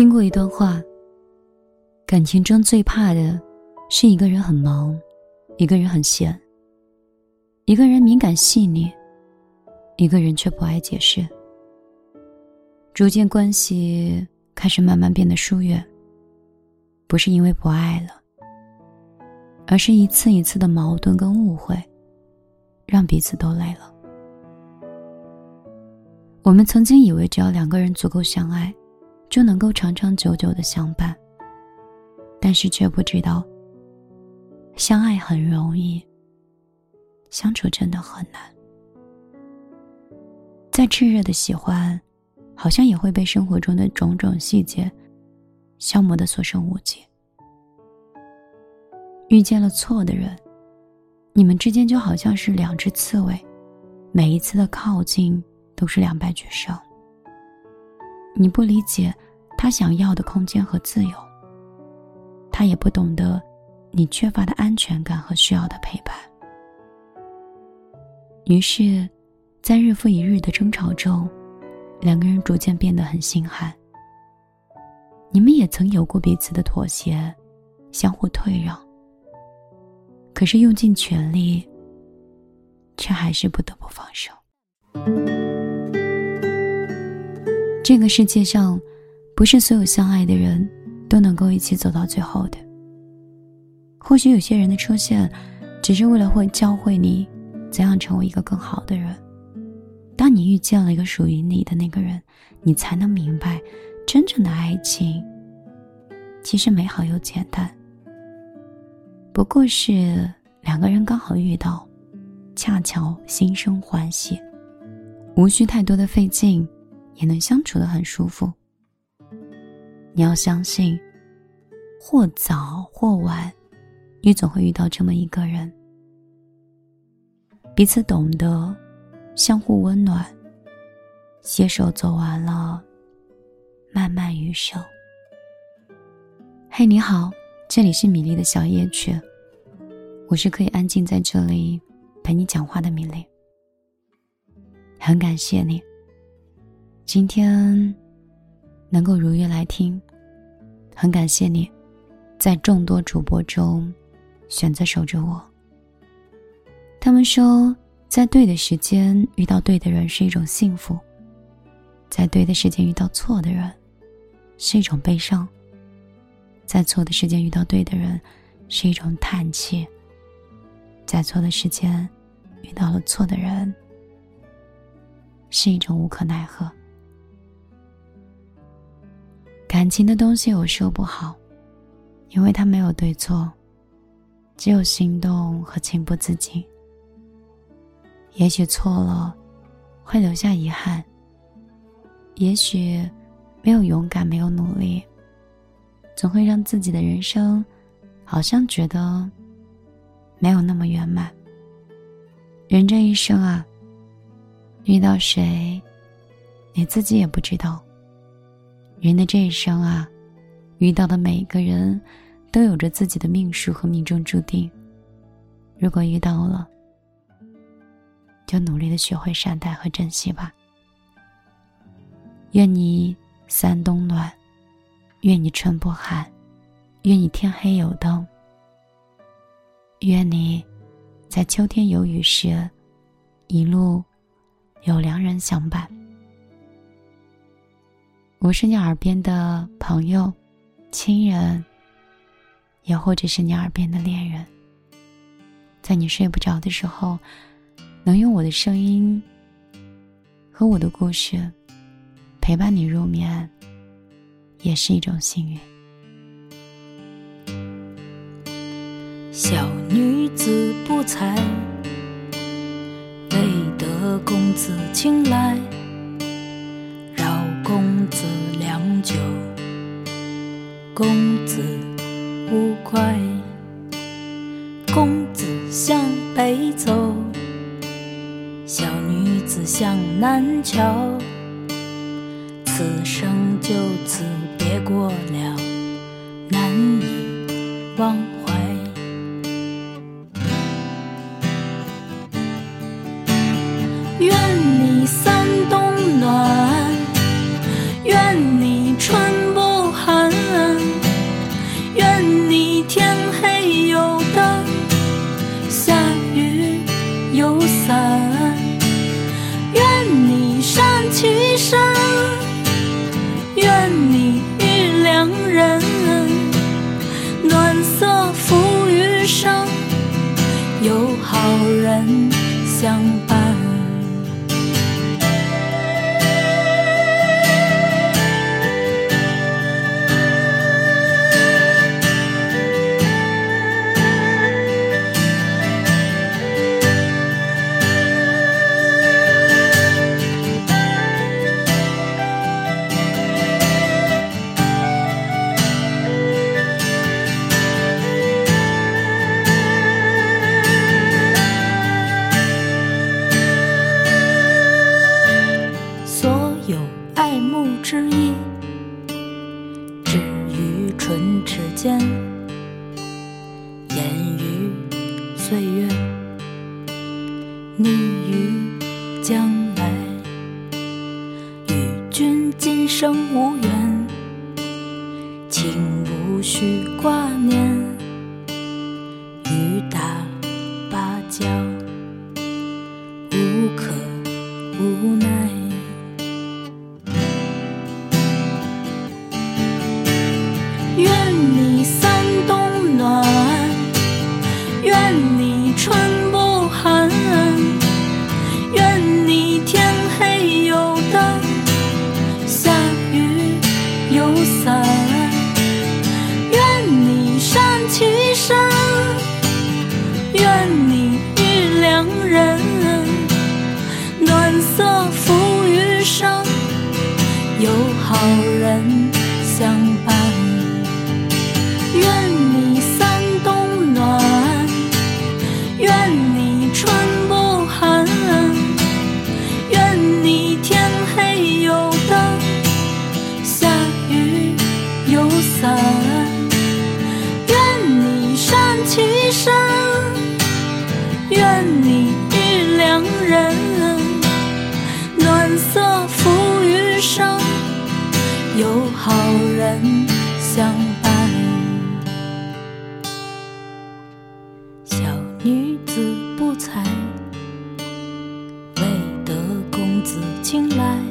听过一段话：感情中最怕的，是一个人很忙，一个人很闲。一个人敏感细腻，一个人却不爱解释。逐渐关系开始慢慢变得疏远，不是因为不爱了，而是一次一次的矛盾跟误会，让彼此都累了。我们曾经以为，只要两个人足够相爱，就能够长长久久的相伴。但是却不知道，相爱很容易，相处真的很难。再炽热的喜欢，好像也会被生活中的种种细节消磨的所剩无几。遇见了错的人，你们之间就好像是两只刺猬，每一次的靠近。都是两败俱伤。你不理解他想要的空间和自由，他也不懂得你缺乏的安全感和需要的陪伴。于是，在日复一日的争吵中，两个人逐渐变得很心寒。你们也曾有过彼此的妥协，相互退让，可是用尽全力，却还是不得不放手。这个世界上，不是所有相爱的人都能够一起走到最后的。或许有些人的出现，只是为了会教会你怎样成为一个更好的人。当你遇见了一个属于你的那个人，你才能明白，真正的爱情其实美好又简单。不过是两个人刚好遇到，恰巧心生欢喜，无需太多的费劲。也能相处的很舒服。你要相信，或早或晚，你总会遇到这么一个人，彼此懂得，相互温暖，携手走完了漫漫余生。嘿，你好，这里是米粒的小夜曲，我是可以安静在这里陪你讲话的米粒，很感谢你。今天能够如约来听，很感谢你，在众多主播中选择守着我。他们说，在对的时间遇到对的人是一种幸福，在对的时间遇到错的人是一种悲伤，在错的时间遇到对的人是一种叹气，在错的时间遇到了错的人是一种无可奈何。感情的东西我说不好，因为它没有对错，只有心动和情不自禁。也许错了，会留下遗憾；也许没有勇敢，没有努力，总会让自己的人生好像觉得没有那么圆满。人这一生啊，遇到谁，你自己也不知道。人的这一生啊，遇到的每一个人，都有着自己的命数和命中注定。如果遇到了，就努力的学会善待和珍惜吧。愿你三冬暖，愿你春不寒，愿你天黑有灯，愿你在秋天有雨时，一路有良人相伴。我是你耳边的朋友、亲人，也或者是你耳边的恋人。在你睡不着的时候，能用我的声音和我的故事陪伴你入眠，也是一种幸运。小女子不才，未得公子青睐。公子无快。公子向北走，小女子向南瞧。此生就此别过了，难以忘有好人相伴。岁月，你与将来，与君今生无缘，请无需挂念。雨打芭蕉。醒来。